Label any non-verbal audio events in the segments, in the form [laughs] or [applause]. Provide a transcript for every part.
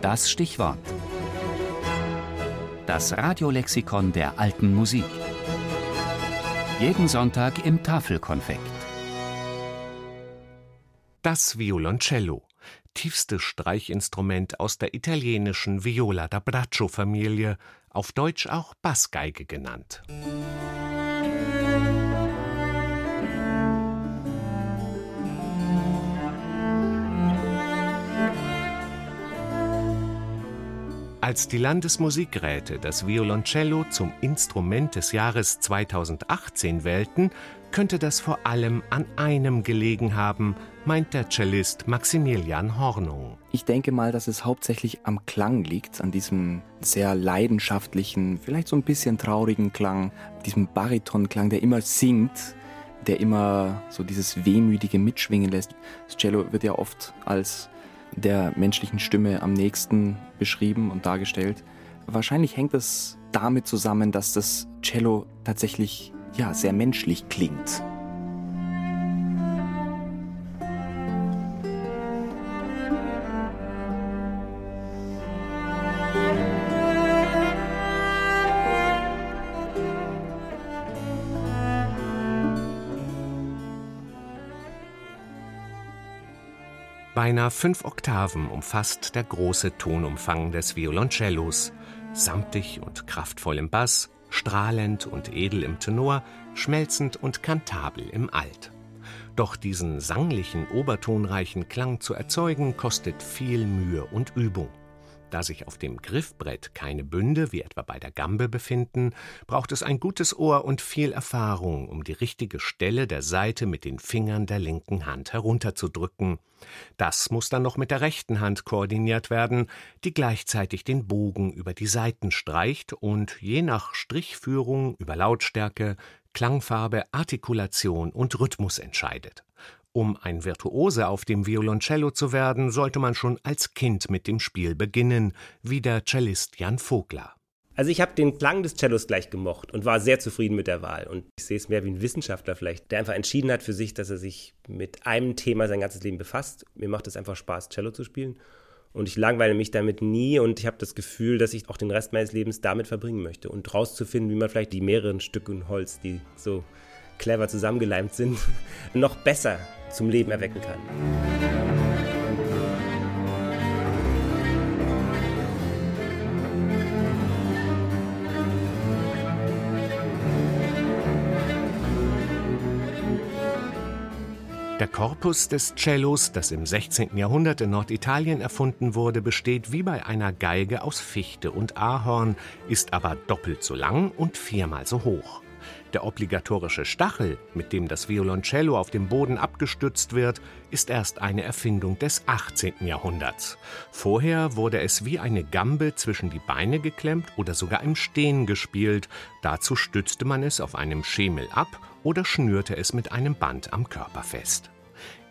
Das Stichwort. Das Radiolexikon der alten Musik. Jeden Sonntag im Tafelkonfekt. Das Violoncello, tiefste Streichinstrument aus der italienischen Viola da Braccio Familie, auf Deutsch auch Bassgeige genannt. Als die Landesmusikräte das Violoncello zum Instrument des Jahres 2018 wählten, könnte das vor allem an einem gelegen haben, meint der Cellist Maximilian Hornung. Ich denke mal, dass es hauptsächlich am Klang liegt, an diesem sehr leidenschaftlichen, vielleicht so ein bisschen traurigen Klang, diesem Baritonklang, der immer singt, der immer so dieses wehmütige Mitschwingen lässt. Das Cello wird ja oft als der menschlichen Stimme am nächsten beschrieben und dargestellt. Wahrscheinlich hängt es damit zusammen, dass das Cello tatsächlich ja, sehr menschlich klingt. Beinahe fünf Oktaven umfasst der große Tonumfang des Violoncellos, samtig und kraftvoll im Bass, strahlend und edel im Tenor, schmelzend und kantabel im Alt. Doch diesen sanglichen, obertonreichen Klang zu erzeugen, kostet viel Mühe und Übung. Da sich auf dem Griffbrett keine Bünde, wie etwa bei der Gambe, befinden, braucht es ein gutes Ohr und viel Erfahrung, um die richtige Stelle der Saite mit den Fingern der linken Hand herunterzudrücken. Das muss dann noch mit der rechten Hand koordiniert werden, die gleichzeitig den Bogen über die Saiten streicht und je nach Strichführung über Lautstärke, Klangfarbe, Artikulation und Rhythmus entscheidet. Um ein Virtuose auf dem Violoncello zu werden, sollte man schon als Kind mit dem Spiel beginnen, wie der Cellist Jan Vogler. Also ich habe den Klang des Cellos gleich gemocht und war sehr zufrieden mit der Wahl. Und ich sehe es mehr wie ein Wissenschaftler vielleicht, der einfach entschieden hat für sich, dass er sich mit einem Thema sein ganzes Leben befasst. Mir macht es einfach Spaß, Cello zu spielen. Und ich langweile mich damit nie und ich habe das Gefühl, dass ich auch den Rest meines Lebens damit verbringen möchte und rauszufinden, wie man vielleicht die mehreren Stücken Holz, die so clever zusammengeleimt sind, [laughs] noch besser zum Leben erwecken kann. Der Korpus des Cellos, das im 16. Jahrhundert in Norditalien erfunden wurde, besteht wie bei einer Geige aus Fichte und Ahorn, ist aber doppelt so lang und viermal so hoch. Der obligatorische Stachel, mit dem das Violoncello auf dem Boden abgestützt wird, ist erst eine Erfindung des 18. Jahrhunderts. Vorher wurde es wie eine Gambe zwischen die Beine geklemmt oder sogar im Stehen gespielt. Dazu stützte man es auf einem Schemel ab oder schnürte es mit einem Band am Körper fest.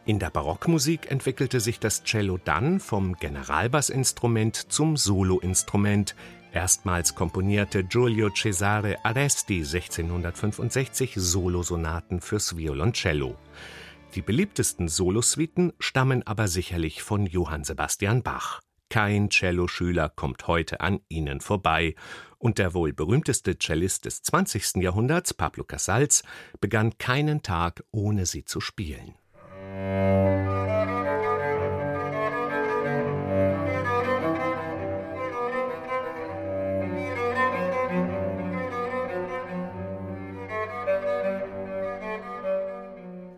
In der Barockmusik entwickelte sich das Cello dann vom Generalbassinstrument zum Soloinstrument, Erstmals komponierte Giulio Cesare Aresti 1665 Solosonaten fürs Violoncello. Die beliebtesten Solosuiten stammen aber sicherlich von Johann Sebastian Bach. Kein Celloschüler kommt heute an ihnen vorbei. Und der wohl berühmteste Cellist des 20. Jahrhunderts, Pablo Casals, begann keinen Tag, ohne sie zu spielen.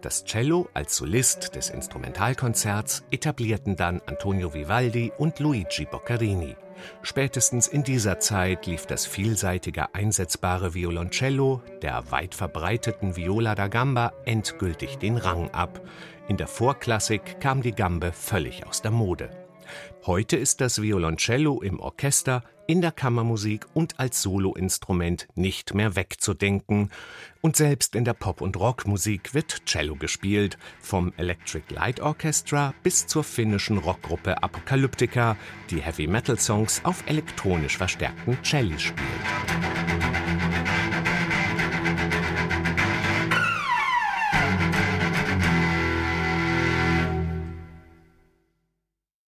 Das Cello als Solist des Instrumentalkonzerts etablierten dann Antonio Vivaldi und Luigi Boccherini. Spätestens in dieser Zeit lief das vielseitige einsetzbare Violoncello der weit verbreiteten Viola da Gamba endgültig den Rang ab. In der Vorklassik kam die Gambe völlig aus der Mode. Heute ist das Violoncello im Orchester, in der Kammermusik und als Soloinstrument nicht mehr wegzudenken. Und selbst in der Pop- und Rockmusik wird Cello gespielt, vom Electric Light Orchestra bis zur finnischen Rockgruppe Apocalyptica, die Heavy Metal Songs auf elektronisch verstärkten Celli spielt.